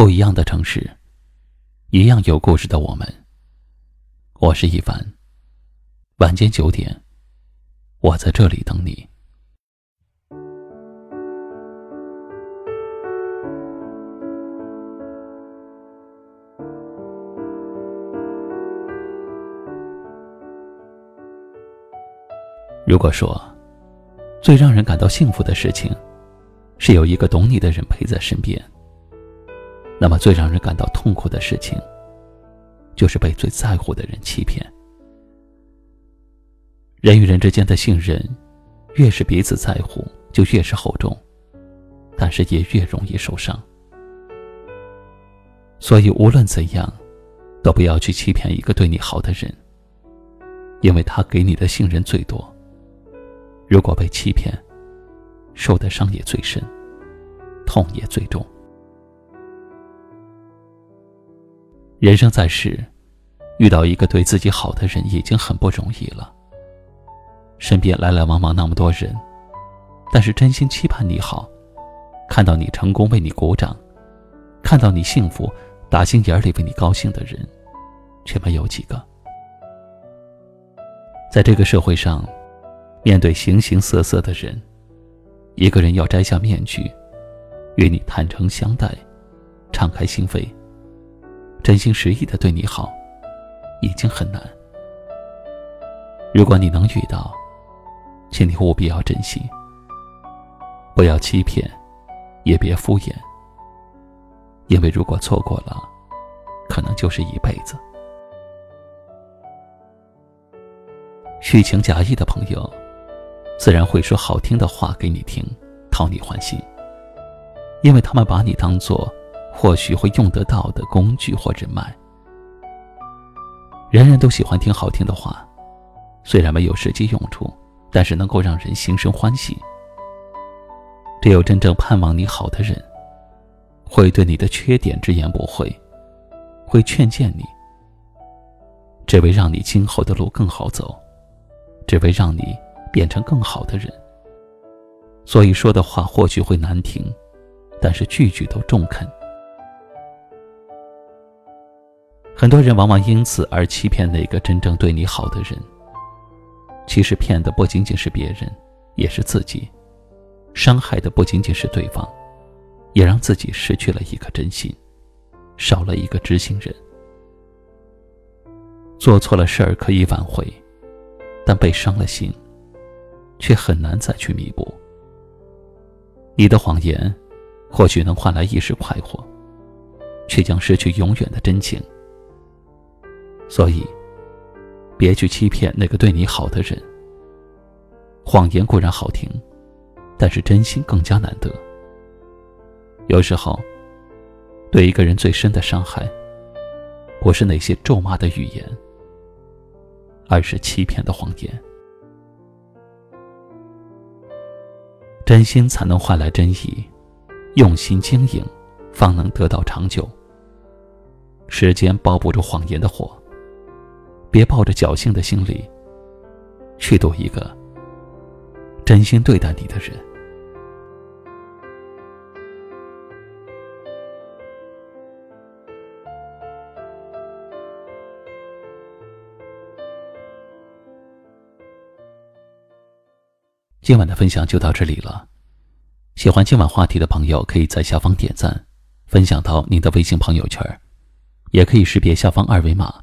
不一样的城市，一样有故事的我们。我是一凡。晚间九点，我在这里等你。如果说，最让人感到幸福的事情，是有一个懂你的人陪在身边。那么，最让人感到痛苦的事情，就是被最在乎的人欺骗。人与人之间的信任，越是彼此在乎，就越是厚重，但是也越容易受伤。所以，无论怎样，都不要去欺骗一个对你好的人，因为他给你的信任最多。如果被欺骗，受的伤也最深，痛也最重。人生在世，遇到一个对自己好的人已经很不容易了。身边来来往往那么多人，但是真心期盼你好，看到你成功为你鼓掌，看到你幸福打心眼里为你高兴的人，却没有几个。在这个社会上，面对形形色色的人，一个人要摘下面具，与你坦诚相待，敞开心扉。真心实意的对你好，已经很难。如果你能遇到，请你务必要珍惜，不要欺骗，也别敷衍。因为如果错过了，可能就是一辈子。虚情假意的朋友，自然会说好听的话给你听，讨你欢心，因为他们把你当做。或许会用得到的工具或人脉，人人都喜欢听好听的话，虽然没有实际用处，但是能够让人心生欢喜。只有真正盼望你好的人，会对你的缺点直言不讳，会劝谏你，只为让你今后的路更好走，只为让你变成更好的人。所以说的话或许会难听，但是句句都中肯。很多人往往因此而欺骗那个真正对你好的人。其实骗的不仅仅是别人，也是自己；伤害的不仅仅是对方，也让自己失去了一颗真心，少了一个知心人。做错了事儿可以挽回，但被伤了心，却很难再去弥补。你的谎言，或许能换来一时快活，却将失去永远的真情。所以，别去欺骗那个对你好的人。谎言固然好听，但是真心更加难得。有时候，对一个人最深的伤害，不是那些咒骂的语言，而是欺骗的谎言。真心才能换来真意，用心经营，方能得到长久。时间包不住谎言的火。别抱着侥幸的心理，去赌一个真心对待你的人。今晚的分享就到这里了。喜欢今晚话题的朋友，可以在下方点赞，分享到您的微信朋友圈，也可以识别下方二维码。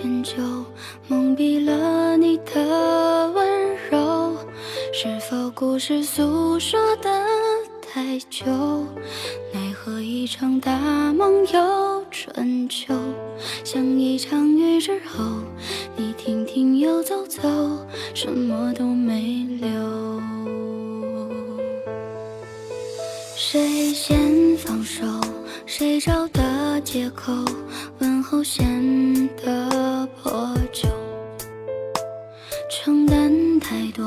迁就，蒙蔽了你的温柔。是否故事诉说的太久？奈何一场大梦又春秋，像一场雨之后，你停停又走走，什么都没留。谁先放手？谁找的借口？问候显得破旧，承担太多，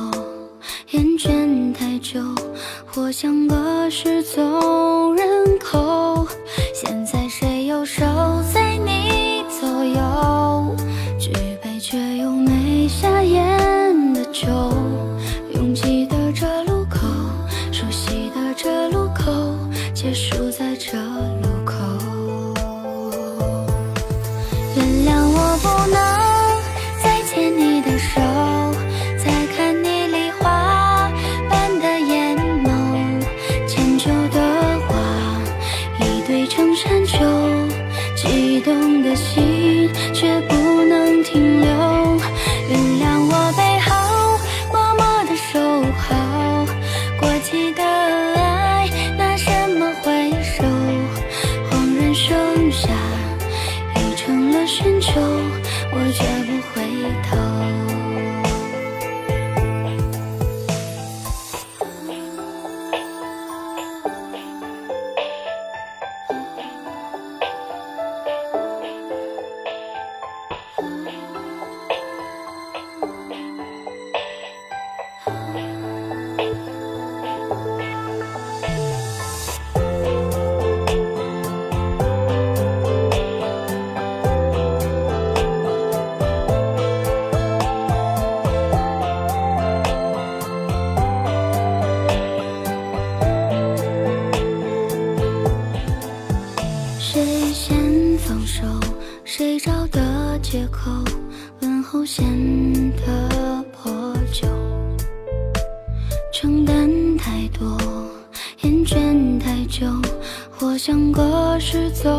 厌倦太久，活像个失踪人口。现在谁又守在你左右？举杯却又没下咽的酒，谅我承担太多，厌倦太久，或像个失踪